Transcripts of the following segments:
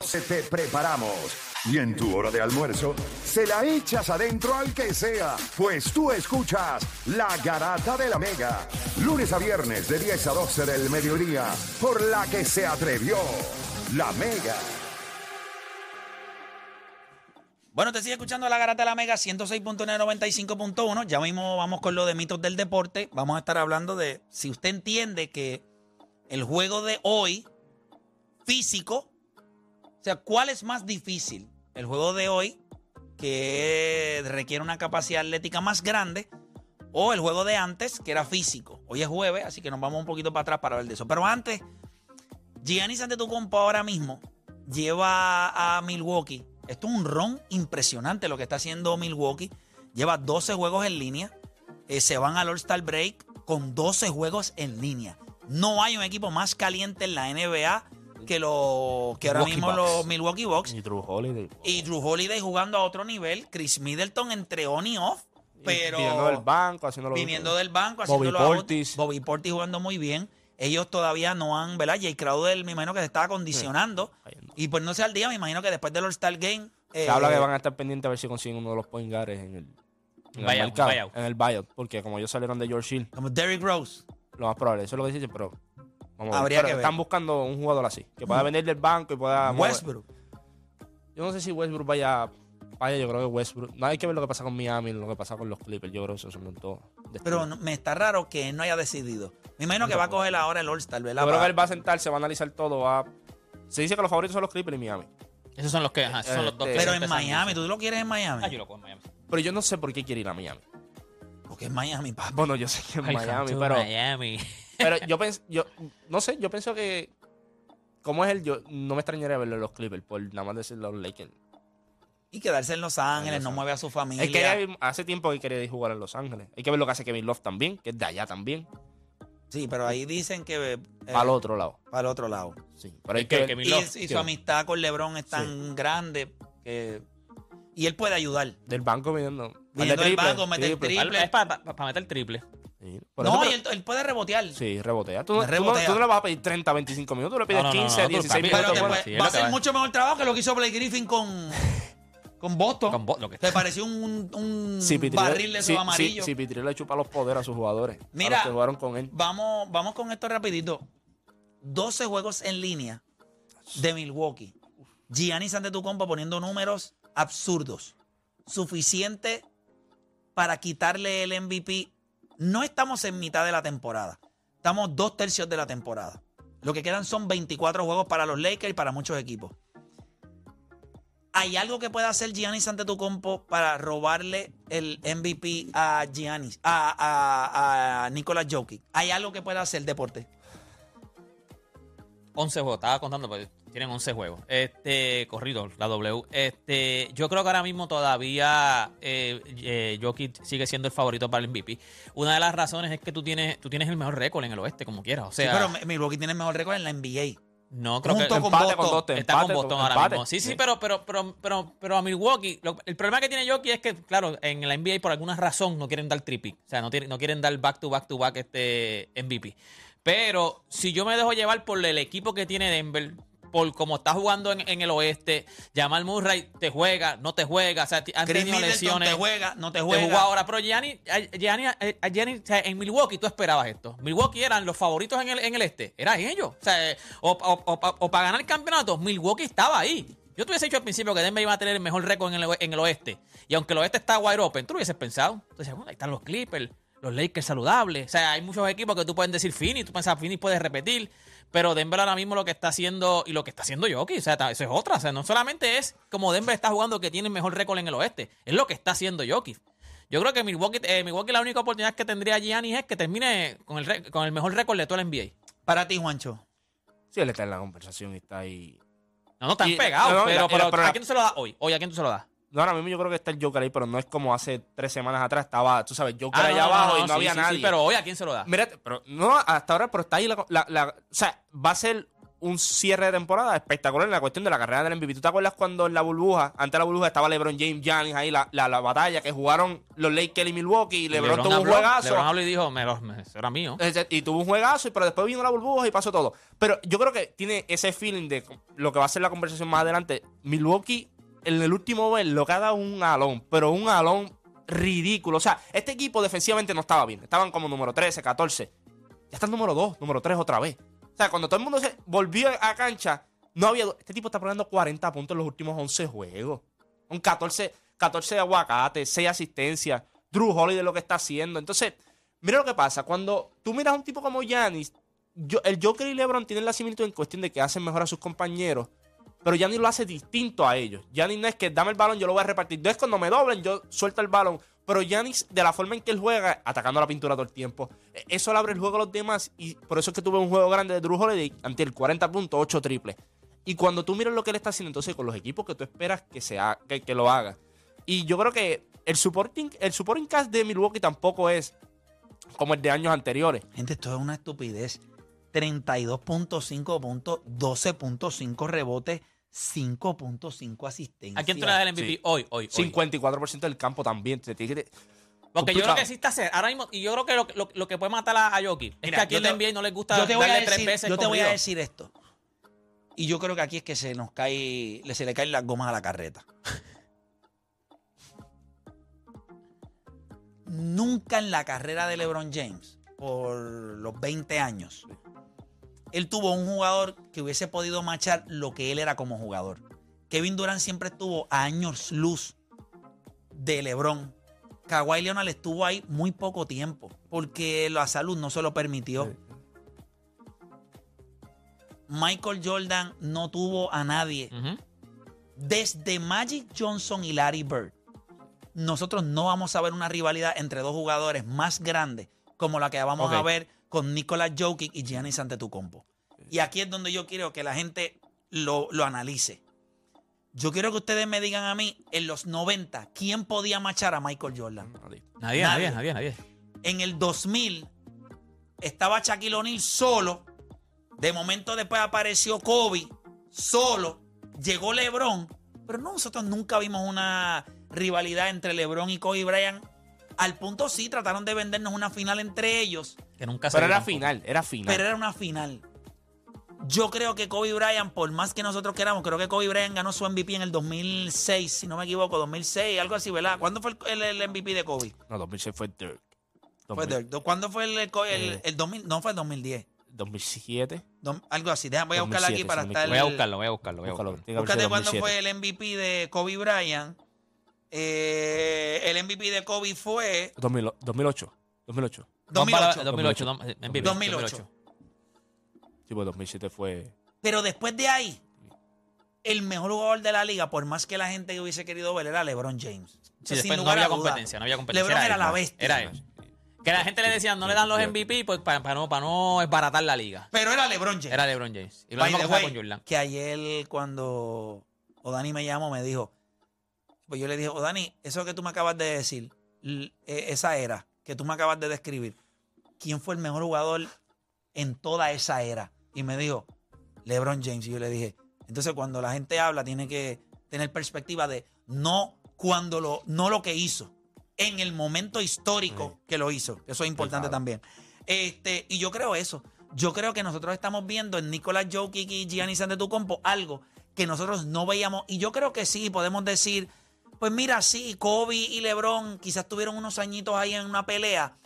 Te preparamos. Y en tu hora de almuerzo, se la echas adentro al que sea, pues tú escuchas La Garata de la Mega, lunes a viernes de 10 a 12 del mediodía, por la que se atrevió La Mega. Bueno, te sigue escuchando la Garata de la Mega 106.995.1. Ya mismo vamos con lo de mitos del deporte. Vamos a estar hablando de si usted entiende que el juego de hoy, físico, o sea, ¿cuál es más difícil? El juego de hoy, que requiere una capacidad atlética más grande, o el juego de antes, que era físico. Hoy es jueves, así que nos vamos un poquito para atrás para hablar de eso. Pero antes, Giannis Antetokounmpo ahora mismo lleva a Milwaukee esto es un ron impresionante lo que está haciendo Milwaukee. Lleva 12 juegos en línea. Eh, se van al All-Star Break con 12 juegos en línea. No hay un equipo más caliente en la NBA que, lo, que ahora mismo los Milwaukee Bucks. Y Drew Holiday. Y Drew Holiday jugando a otro nivel. Chris Middleton entre on y off. Pero viniendo del banco, haciéndolo Viniendo del banco, Bobby Portis. Bobby Portis jugando muy bien. Ellos todavía no han, ¿verdad? Jay Crowder, me imagino que se está acondicionando. Y pues no sé al día, me imagino que después del All-Star Game. Se habla que van a estar pendientes a ver si consiguen uno de los point guards en el, en el mercado, en el buyout. Porque como ellos salieron de George Hill. Como Derrick Rose. Lo más probable, eso es lo que dicen, pero. Vamos a ver. Están buscando un jugador así, que pueda venir del banco y pueda. Westbrook. Yo no sé si Westbrook vaya. Vaya, yo creo que Westbrook. No hay que ver lo que pasa con Miami, lo que pasa con los Clippers. Yo creo que eso son todo. Pero me está raro que él no haya decidido. Me imagino que va a coger ahora el All-Star, ¿verdad? Yo creo que él va a sentarse, va a analizar todo. Va... Se dice que los favoritos son los Clippers y Miami. Esos son los que, ajá, esos son los dos. Pero en Miami, ¿tú lo quieres en Miami? Ah, yo lo cojo en Miami. Pero yo no sé por qué quiere ir a Miami. Porque es Miami, papá. Bueno, yo sé que es Miami, pero. Miami. Pero yo pienso, yo, no sé, yo pienso que. ¿Cómo es él? Yo no me extrañaría verlo en los Clippers, por nada más decir los Lakers. Y quedarse en Los Ángeles, no mueve a su familia. Es que hace tiempo que quería jugar en Los Ángeles. Hay que ver lo que hace Kevin Love también, que es de allá también. Sí, pero ahí dicen que. Eh, para el otro lado. Para el otro lado. Sí. Pero hay que, y, su amistad con LeBron es tan grande que. Y él puede ayudar. Del banco viniendo. Viniendo del banco, meter triple. triple. Es para meter triple. No, y él, puede rebotear. Sí, rebotea. Tú, rebotea. Tú, no, le vas a pedir 30, 25 minutos, tú le pides 15, 16 minutos. va a hacer mucho mejor trabajo que lo que hizo Blake Griffin con. Con Boston. Con lo que... Te pareció un, un barril de su amarillo. Si, sí, le chupa los poderes a sus jugadores. Mira, que jugaron con él. Vamos, vamos con esto rapidito. 12 juegos en línea de Milwaukee. Giannis Antetokounmpo poniendo números absurdos. Suficiente para quitarle el MVP. No estamos en mitad de la temporada. Estamos dos tercios de la temporada. Lo que quedan son 24 juegos para los Lakers y para muchos equipos. ¿Hay algo que pueda hacer Giannis Antetokounmpo para robarle el MVP a Giannis, a, a, a Nicolas Jokic? ¿Hay algo que pueda hacer deporte? 11 juegos, estaba contando, pues tienen 11 juegos. Este, corrido, la W. Este, yo creo que ahora mismo todavía eh, eh, Jokic sigue siendo el favorito para el MVP. Una de las razones es que tú tienes, tú tienes el mejor récord en el oeste, como quieras. O sea, sí, pero Milwaukee tiene el mejor récord en la NBA. No, creo que con Boston. Con Boston, está con Boston ahora mismo. Sí, sí, pero, pero, pero, pero, pero a Milwaukee, el problema que tiene Jokic es que, claro, en la NBA por alguna razón no quieren dar triple. O sea, no, no quieren dar back to back to back este MVP. Pero si yo me dejo llevar por el equipo que tiene Denver, por cómo está jugando en, el oeste. Jamal Murray te juega, no te juega. O sea, han tenido lesiones. te juega, no te juega. Te ahora. Pero Gianni, Gianni, Gianni en Milwaukee tú esperabas esto. Milwaukee eran los favoritos en el, en el este. Eran ellos. O sea, o, para ganar el campeonato, Milwaukee estaba ahí. Yo te hubiese dicho al principio que Denver iba a tener el mejor récord en el, en el oeste. Y aunque el oeste está wide open, tú lo hubieses pensado. Entonces, bueno, ahí están los Clippers, los Lakers saludables. O sea, hay muchos equipos que tú puedes decir Fini, tú piensas Fini puedes repetir. Pero Denver ahora mismo lo que está haciendo y lo que está haciendo Jokic, o sea, eso es otra. O sea, no solamente es como Denver está jugando que tiene el mejor récord en el oeste, es lo que está haciendo Jokic. Yo creo que Milwaukee, eh, Milwaukee la única oportunidad que tendría Giannis es que termine con el, con el mejor récord de todo el NBA. Para ti, Juancho. Sí, él está en la conversación y está ahí. No, no, están Y- pegados. no, no, pero, la- pero, pero ¿a la- quién tú se lo das hoy? Hoy, ¿a quién tú se lo das? No, ahora mismo yo creo que está el Joker ahí, pero no es como hace tres semanas atrás estaba, tú sabes, Joker Ah, allá abajo y no sí, había sí, sí, nadie. pero hoy, ¿a quién se lo das? Mira, pero no hasta ahora, pero está ahí la, la- la- O sea, va a ser un cierre de temporada espectacular en la cuestión de la carrera del MVP. ¿Tú te acuerdas cuando en la burbuja, antes de la burbuja estaba LeBron James, Giannis ahí, la, la, la batalla que jugaron los Lakers y Milwaukee y LeBron, tuvo un juegazo? LeBron habló y dijo, me lo- me- eso era mío. Y tuvo un juegazo, y- pero después vino la burbuja y pasó todo. Pero yo creo que tiene ese feeling de lo que va a ser la conversación más adelante. Milwaukee, en el último lo que ha dado un alón, pero un alón ridículo. O sea, este equipo defensivamente no estaba bien. Estaban como número 13, 14. Ya está el número 2, número 3 otra vez. O sea, cuando todo el mundo se volvió a cancha, no había. Este tipo está poniendo 40 puntos en los últimos 11 juegos. Un 14, 14 de aguacate, 6 asistencias. Drew Holiday lo que está haciendo. Entonces, mira lo que pasa. Cuando tú miras a un tipo como yo- el Joker y LeBron tienen la similitud en cuestión de que hacen mejor a sus compañeros. Pero Giannis lo hace distinto a ellos. Giannis no es que dame el balón, yo lo voy a repartir. No es cuando me doblen, yo suelto el balón. Pero Giannis, de la forma en que él juega, atacando la pintura todo el tiempo, eh, eso le abre el juego a los demás. Y por eso es que tuve un juego grande de Drew Holiday ante el 40 puntos, 8 triples. Y cuando tú miras lo que él está haciendo, entonces con los equipos que tú esperas que, se ha- que, que lo haga. Y yo creo que el supporting, el supporting cast de Milwaukee tampoco es como el de años anteriores. Gente, esto es una estupidez. 32.5 puntos, 12.5 rebotes, 5.5 asistencias. ¿A quién tú le das el MVP Sí. hoy, hoy, hoy? 54% del campo también. Te tiene que- Porque yo creo que sí está cerca. Ahora mismo, y yo creo que lo, lo- lo que puede matar a, a Jokic es Mira, que aquí en la NBA no les gusta yo te voy a darle tres decir, veces yo te voy a decir esto. Y yo creo que aquí es que se nos cae, se le caen las gomas a la carreta. Nunca en la carrera de LeBron James, por los 20 años, él tuvo un jugador que hubiese podido machar lo que él era como jugador. Kevin Durant siempre estuvo a años luz de LeBron. Kawhi Leonard estuvo ahí muy poco tiempo porque la salud no se lo permitió. Michael Jordan no tuvo a nadie. Desde Magic Johnson y Larry Bird, nosotros no vamos a ver una rivalidad entre dos jugadores más grandes como la que vamos a ver con Nicolas Jokic y Giannis Antetokounmpo. Y aquí es donde yo quiero que la gente lo, lo analice. Yo quiero que ustedes me digan a mí, en los 90, ¿quién podía machar a Michael Jordan? Nadie, Nadie. nadie, nadie, nadie. En el 2000 estaba Shaquille O'Neal solo. De momento después apareció Kobe solo. Llegó LeBron. Pero no, nosotros nunca vimos una rivalidad entre LeBron y Kobe Bryant. Al punto sí, trataron de vendernos una final entre ellos. Que nunca se Pero era final, era final. Pero era una final. Yo creo que Kobe Bryant, por más que nosotros queramos, creo que Kobe Bryant ganó su MVP en el 2006, si no me equivoco, 2006, algo así, ¿verdad? ¿Cuándo fue el, el- el MVP de Kobe? No, 2006 fue Dirk. Fue 2000 Dirk. ¿Cuándo fue el, el, el- Eh. el 2000? No, fue el 2010. 2007. Dom- algo así. Deja- voy a buscarlo aquí 2007, para estar. Voy a buscarlo, voy a buscarlo, voy a buscarlo. Búscate cuándo 2007. fue el MVP de Kobe Bryant. Eh, el MVP de Kobe fue 2000 2008. 2008. Vamos para 2008. 2008, dom- MVP, 2008. Sí, pues 2007 fue. Pero después de ahí, el mejor jugador de la liga, por más que la gente hubiese querido ver, era LeBron James. Sí, después no había competencia, no había competencia. LeBron era él, la bestia. Era él. Que la gente le decía, no le dan los MVP pues, para, para no, para no esbaratar la liga. Pero era LeBron James. Era LeBron James. Y lo mismo que con Jordan. Que ayer cuando Odani me llamó me dijo, pues yo le dije, Odani, eso que tú me acabas de decir, eh, esa era que tú me acabas de describir, ¿quién fue el mejor jugador en toda esa era? Y me dijo, LeBron James. Y yo le dije, entonces cuando la gente habla tiene que tener perspectiva de no cuando lo, no lo que hizo, en el momento histórico que lo hizo. Eso es importante Claro. también. Este, y yo creo eso. Yo creo que nosotros estamos viendo en Nicolás Jokic y Giannis Antetokounmpo algo que nosotros no veíamos. Y yo creo que sí, podemos decir, pues mira, sí, Kobe y LeBron quizás tuvieron unos añitos ahí en una pelea,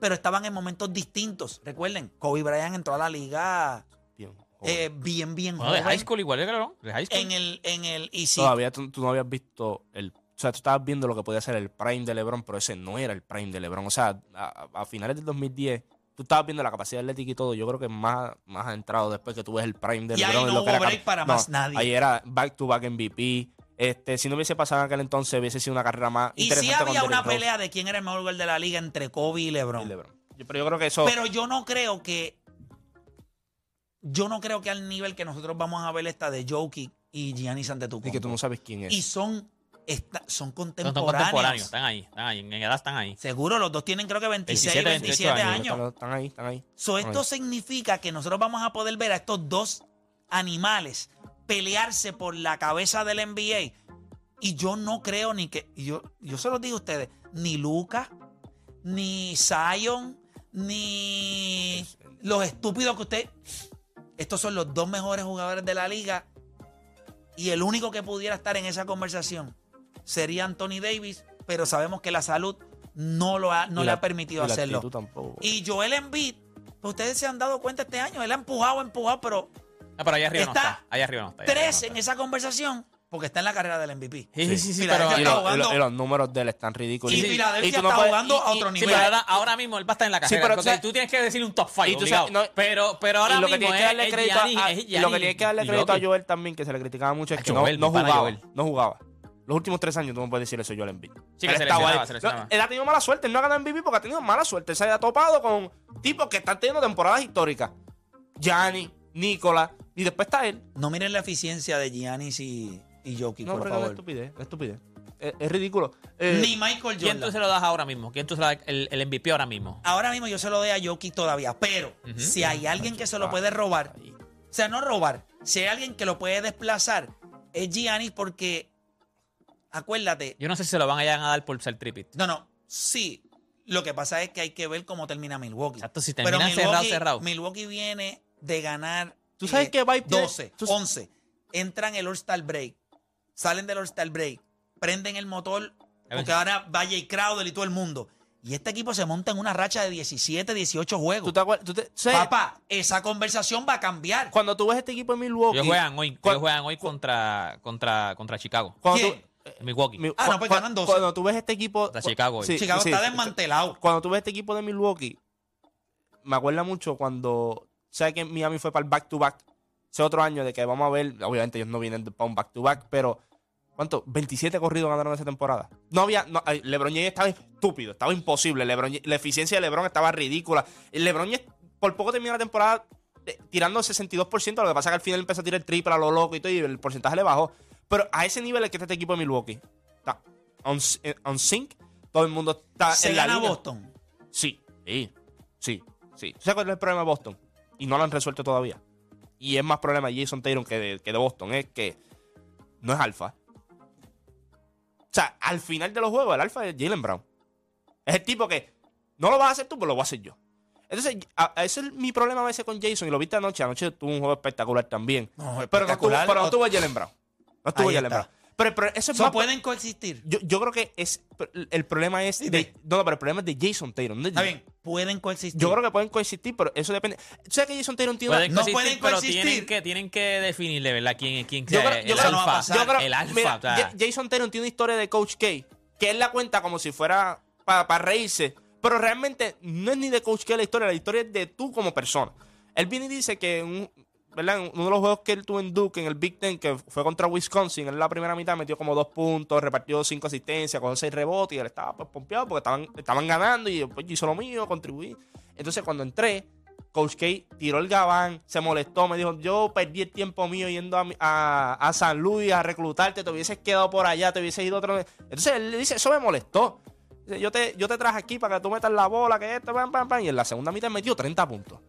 pero estaban en momentos distintos. Recuerden, Kobe Bryant entró a la liga Bien. eh, bien, bien Bueno, de high school igual, ¿eh, LeBron? De high school. En el, en el, y sí, Todavía tú, tú no habías visto el. O sea, tú estabas viendo lo que podía ser el prime de LeBron, pero ese no era el prime de LeBron. O sea, a, a finales del 2010, tú estabas viendo la capacidad atlética y todo. Yo creo que más, más ha entrado después que tú ves el prime de Y ahí LeBron. no lo que hubo break para más nadie. Ahí era back to back MVP. Este, si no hubiese pasado en aquel entonces, hubiese sido una carrera más y interesante. sí con había una Rose pelea de quién era el mejor jugador de la liga entre Kobe y y LeBron. Yo- Pero yo creo que eso. Pero yo no creo que. Yo no creo que al nivel que nosotros vamos a ver esta de Jokic y Giannis Antetokounmpo. Y que tú no sabes quién es. Y son, esta- son Son contemporáneos. contemporáneos, están ahí, están ahí, en edad están ahí. Seguro, los dos tienen creo que 26, 27, 27 28 años. Están, ahí, están ahí. So, esto ahí. significa que nosotros vamos a poder ver a estos dos animales pelearse por la cabeza del NBA. Y yo no creo ni que, yo, yo se los digo a ustedes, ni Luca, ni Zion, ni los estúpidos que usted... Estos son los dos mejores jugadores de la liga. Y el único que pudiera estar en esa conversación sería Anthony Davis, pero sabemos que la salud no, lo ha, no le ha permitido y hacerlo. tampoco. Y Joel Embiid, ustedes se han dado cuenta este año, él ha empujado, empujado, pero Ah, pero allá arriba Está no está. Allá arriba no está. tres no en esa conversación, porque está en la carrera del MVP. Sí, sí, sí, sí, pero, que y, los, y y números de él están ridículos. Y tú Filadelfia no está puedes- jugando y- a otro y- Sí, nivel. pero ahora, ahora mismo él va a estar en la Sí, carrera. pero tú entonces sabes- tú tienes que decir un top 5. y tú sabes- no, pero, pero ahora y lo que mismo tienes que es- darle crédito a- y lo que tienes que darle y crédito a. Joel también, que se le criticaba mucho, es que Joel, no, no jugaba. Joel. No jugaba. Los últimos tres años tú no puedes decir eso, Joel Embiid. Sí, que Él se estaba lesionaba, ahí. se lesionaba. No, él ha tenido mala suerte. Él no ha ganado MVP porque ha tenido mala suerte. Él se ha topado con tipos que están teniendo temporadas históricas. Gianni, Nicola, y después está él. No miren la eficiencia de Giannis y, y Jokic, No, por pero es favor. estupidez. Es estupidez. Es, es ridículo. Eh, Ni Michael ¿Quién tú Jordan. se lo das ahora mismo? ¿Quién tú se lo das el, el MVP ahora mismo? Ahora mismo yo se lo doy a Jokic todavía, pero si hay alguien que se lo puede robar, o sea, no robar, si hay alguien que lo puede desplazar, es Giannis porque, acuérdate, Yo no sé si se lo van a llegar a dar por ser tripit. no, no, sí, lo que pasa es que hay que ver cómo termina Milwaukee. Exacto, si Pero terminan cerrado, Milwaukee- cerrado. Milwaukee viene de ganar ¿Tú sabes vibe tiene? 12, Tú- 11. Entran el All-Star Break. Salen del All-Star Break. Prenden el motor. Porque ahora va Jay Crowder y todo el mundo. Y este equipo se monta en una racha de 17, 18 juegos. ¿Tú te acuerdas? Tú te- ¿sabes? Papá, esa conversación va a cambiar. Cuando tú ves este equipo de Milwaukee. Ellos juegan hoy, ellos juegan hoy contra, contra, contra Chicago. Cuando ¿Quién? tú, En Milwaukee. Mi- Ah, no, pues ganan 12. Cuando tú ves este equipo. Contra Chicago. Chicago sí, está desmantelado. Cuando tú ves este equipo de Milwaukee, me acuerda mucho cuando. ¿Sabes que Miami fue para el back-to-back? Ese otro año de que vamos a ver. Obviamente ellos no vienen para un back-to-back, pero. ¿Cuánto? 27 corridos ganaron esa temporada. No había. no, LeBron James estaba estúpido, estaba imposible. LeBron la eficiencia de LeBron estaba ridícula. LeBron James por poco terminó la temporada eh, tirando 62%. Lo que pasa es que al final empezó a tirar el triple a lo loco y todo, y el porcentaje le bajó. Pero a ese nivel es que está este equipo de Milwaukee. Está on, eh, on sync. Todo el mundo está Se en la gana línea. Boston. Sí, sí, sí, sí. ¿Tú ¿Sabes cuál es el problema de Boston? Y no lo han resuelto todavía. Y es más problema de Jason Tatum que de, que de Boston. Es que no es alfa. O sea, al final de los juegos, el alfa es Jalen Brown. Es el tipo que no lo vas a hacer tú, pero lo voy a hacer yo. Entonces, a- a- ese es mi problema a veces con Jason. Y lo viste anoche. Anoche tuvo un juego espectacular también. No, pero, no tuvo, espectacular. pero no tuvo Jalen Brown. No tuvo Jalen. Brown. Pero, pero eso es So, más- pueden coexistir. yo, yo creo que es el problema es de, no, no, pero el problema es de Jason no de- Está bien, pueden coexistir. Yo creo que pueden coexistir, pero eso depende. ¿Tú sabes que Jason Tatum tiene Pueden no coexistir, pueden pero coexistir. tienen que, tienen que definirle, ¿verdad? ¿Quién, quién Yo sea yo el creo- no va a alfa? pasar. Yo creo- el alfa. mira, o sea, Jason Tatum tiene una historia de Coach K que él la cuenta como si fuera para reírse, pero realmente no es ni de Coach K la historia, la historia es de tú como persona. Él viene y dice que un- uno de los juegos que él tuvo en Duke, en el Big Ten, que fue contra Wisconsin, en la primera mitad metió como dos puntos, repartió cinco asistencias, con seis rebotes y él estaba pues, pompeado porque estaban, estaban ganando y pues, hizo lo mío, contribuí. Entonces cuando entré, Coach K tiró el gabán, se molestó, me dijo, yo perdí el tiempo mío yendo a, a- a San Luis a reclutarte, te hubieses quedado por allá, te hubieses ido otro... Entonces él le dice, eso me molestó. Yo te, yo te traje aquí para que tú metas la bola, que esto, pam, pam. Y en la segunda mitad metió 30 puntos.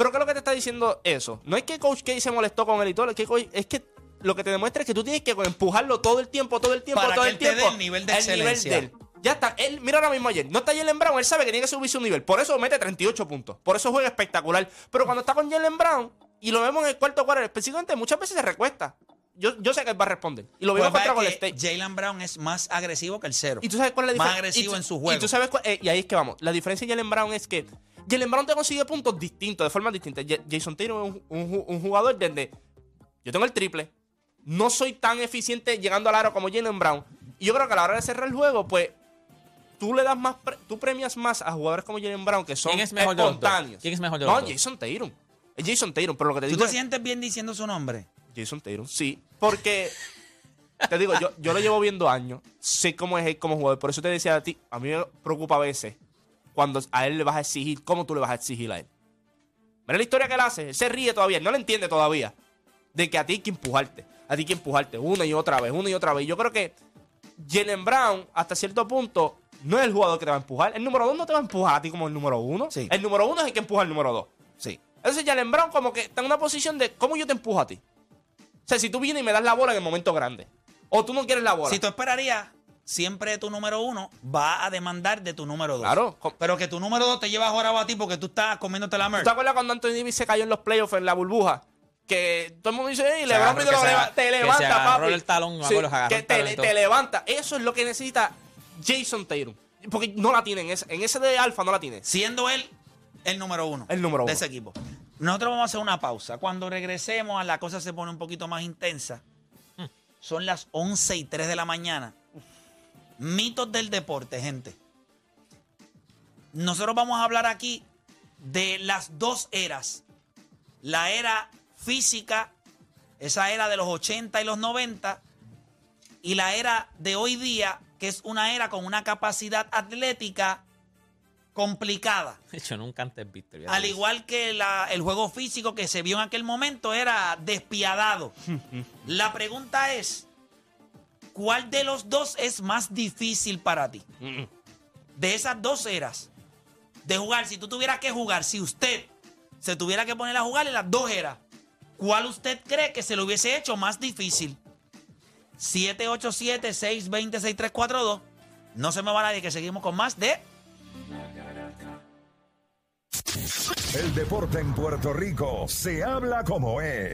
Pero ¿qué es lo que te está diciendo eso? No es que Coach K se molestó con él y todo, es que, Coach- es que lo que te demuestra es que tú tienes que empujarlo todo el tiempo, todo el tiempo, Para todo que el él te dé tiempo. el nivel de excelencia. de él. Ya está. Él, mira ahora mismo ayer. No está Jalen Brown. Él sabe que tiene que subir su nivel. Por eso mete 38 puntos. Por eso juega espectacular. Pero cuando está con Jalen Brown y lo vemos en el cuarto cuarto, específicamente muchas veces se recuesta. Yo, yo sé que él va a responder. Y lo Pues vimos contra va Golden State. Jalen Brown es más agresivo que el cero. Y tú sabes cuál es la Más diferencia. agresivo Y tú- en su juego. Y tú sabes cuál- eh, y ahí es que vamos. La diferencia de Jalen Brown es que Jalen Brown te consigue puntos distintos, de formas distintas. Ja- Jason Tatum es un, un ju- un jugador desde. Yo tengo el triple. No soy tan eficiente llegando al aro como Jalen Brown. Y yo creo que a la hora de cerrar el juego, pues. Tú le das más. pre- tú premias más a jugadores como Jalen Brown que son ¿Quién es mejor de los dos? espontáneos. ¿Quién es mejor de no, los dos? Jason Tatum. Es Jason Tatum, pero lo que te ¿Tú digo te es- sientes bien diciendo su nombre? Jason Tatum, sí. Porque, te digo, yo, yo lo llevo viendo años. Sé cómo es él como jugador. Por eso te decía a ti, a mí me preocupa a veces cuando a él le vas a exigir, cómo tú le vas a exigir a él. Mira la historia que él hace. Él se ríe todavía, él no le entiende todavía. De que a ti hay que empujarte. a ti que empujarte una y otra vez, una y otra vez. Yo creo que Jalen Brown, hasta cierto punto, no es el jugador que te va a empujar. El número dos no te va a empujar a ti como el número uno. Sí. El número uno es el que empuja al número dos. Sí. Entonces Jalen Brown como que está en una posición de cómo yo te empujo a ti. O sea, si tú vienes y me das la bola en el momento grande. O tú no quieres la bola. Si tú esperarías, siempre tu número uno va a demandar de tu número dos. Claro. Pero que tu número dos te lleva ahora a ti porque tú estás comiéndote la ¿Tú merch. te acuerdas cuando Anthony Davis se cayó en los playoffs en la burbuja? Que todo el mundo dice, "Ey, LeBron te, que que levanta, agarró papi. el talón, Sí, agarró que el te, todo. te levanta. Eso es lo que necesita Jason Tatum. Porque no la tiene en ese, de alfa, no la tiene. Siendo él el número uno. El número de uno. ese equipo. Nosotros vamos a hacer una pausa. Cuando regresemos, la cosa se pone un poquito más intensa. Son las 11 y 3 de la mañana. Mitos del deporte, gente. Nosotros vamos a hablar aquí de las dos eras. La era física, esa era de los 80 y los 90, y la era de hoy día, que es una era con una capacidad atlética complicada. De hecho, nunca antes visto. Al igual que la- el juego físico que se vio en aquel momento era despiadado. La pregunta es, ¿cuál de los dos es más difícil para ti? De esas dos eras, de jugar, si tú tuvieras que jugar, si usted se tuviera que poner a jugar en las dos eras, ¿cuál usted cree que se lo hubiese hecho más difícil? 787-620-6342. No se me va nadie que seguimos con más de... El deporte en Puerto Rico se habla como es.